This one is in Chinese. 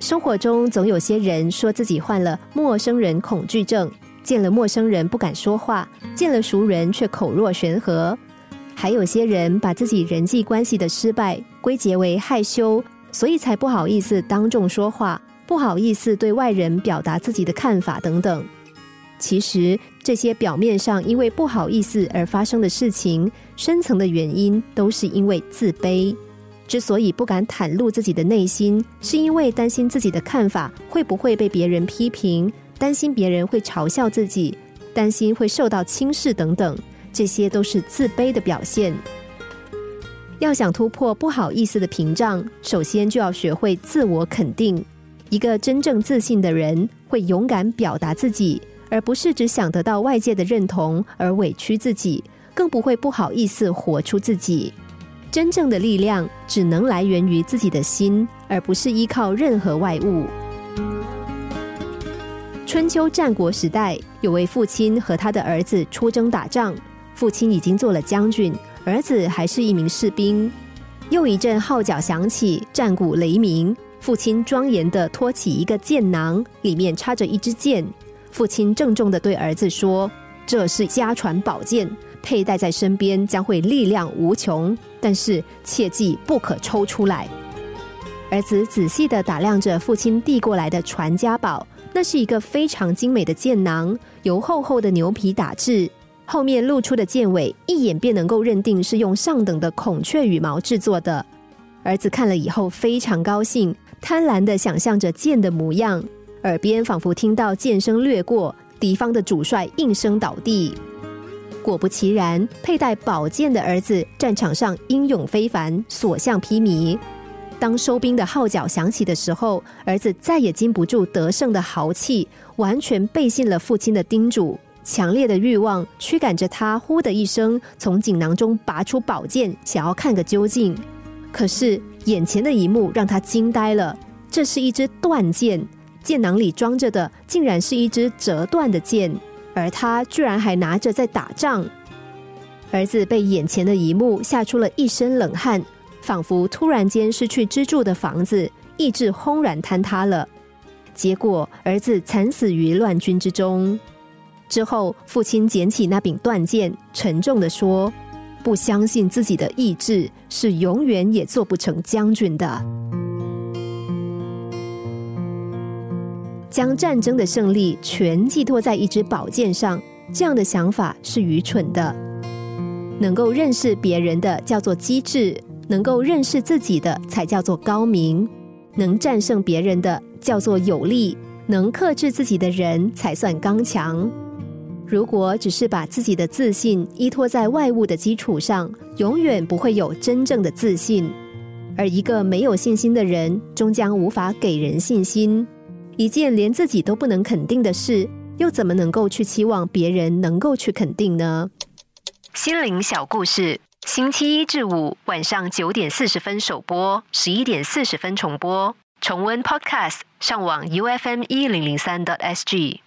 生活中总有些人说自己患了陌生人恐惧症，见了陌生人不敢说话，见了熟人却口若悬河。还有些人把自己人际关系的失败归结为害羞，所以才不好意思当众说话，不好意思对外人表达自己的看法等等。其实这些表面上因为不好意思而发生的事情，深层的原因都是因为自卑。之所以不敢袒露自己的内心，是因为担心自己的看法会不会被别人批评，担心别人会嘲笑自己，担心会受到轻视等等，这些都是自卑的表现。要想突破不好意思的屏障，首先就要学会自我肯定。一个真正自信的人，会勇敢表达自己。而不是只想得到外界的认同而委屈自己，更不会不好意思活出自己。真正的力量只能来源于自己的心，而不是依靠任何外物。春秋战国时代，有位父亲和他的儿子出征打仗，父亲已经做了将军，儿子还是一名士兵。又一阵号角响起，战鼓雷鸣，父亲庄严的托起一个箭囊，里面插着一支箭。父亲郑重的对儿子说：“这是家传宝剑，佩戴在身边将会力量无穷，但是切记不可抽出来。”儿子仔细的打量着父亲递过来的传家宝，那是一个非常精美的剑囊，由厚厚的牛皮打制，后面露出的剑尾一眼便能够认定是用上等的孔雀羽毛制作的。儿子看了以后非常高兴，贪婪的想象着剑的模样。耳边仿佛听到剑声掠过，敌方的主帅应声倒地。果不其然，佩戴宝剑的儿子战场上英勇非凡，所向披靡。当收兵的号角响起的时候，儿子再也禁不住得胜的豪气，完全背信了父亲的叮嘱。强烈的欲望驱赶着他，呼的一声从锦囊中拔出宝剑，想要看个究竟。可是眼前的一幕让他惊呆了，这是一支断剑。剑囊里装着的竟然是一支折断的剑，而他居然还拿着在打仗。儿子被眼前的一幕吓出了一身冷汗，仿佛突然间失去支柱的房子，意志轰然坍塌了。结果儿子惨死于乱军之中。之后，父亲捡起那柄断剑，沉重的说：“不相信自己的意志，是永远也做不成将军的。”将战争的胜利全寄托在一支宝剑上，这样的想法是愚蠢的。能够认识别人的叫做机智，能够认识自己的才叫做高明。能战胜别人的叫做有力，能克制自己的人才算刚强。如果只是把自己的自信依托在外物的基础上，永远不会有真正的自信。而一个没有信心的人，终将无法给人信心。一件连自己都不能肯定的事，又怎么能够去期望别人能够去肯定呢？心灵小故事，星期一至五晚上九点四十分首播，十一点四十分重播。重温 Podcast，上网 U F M 一零零三 t S G。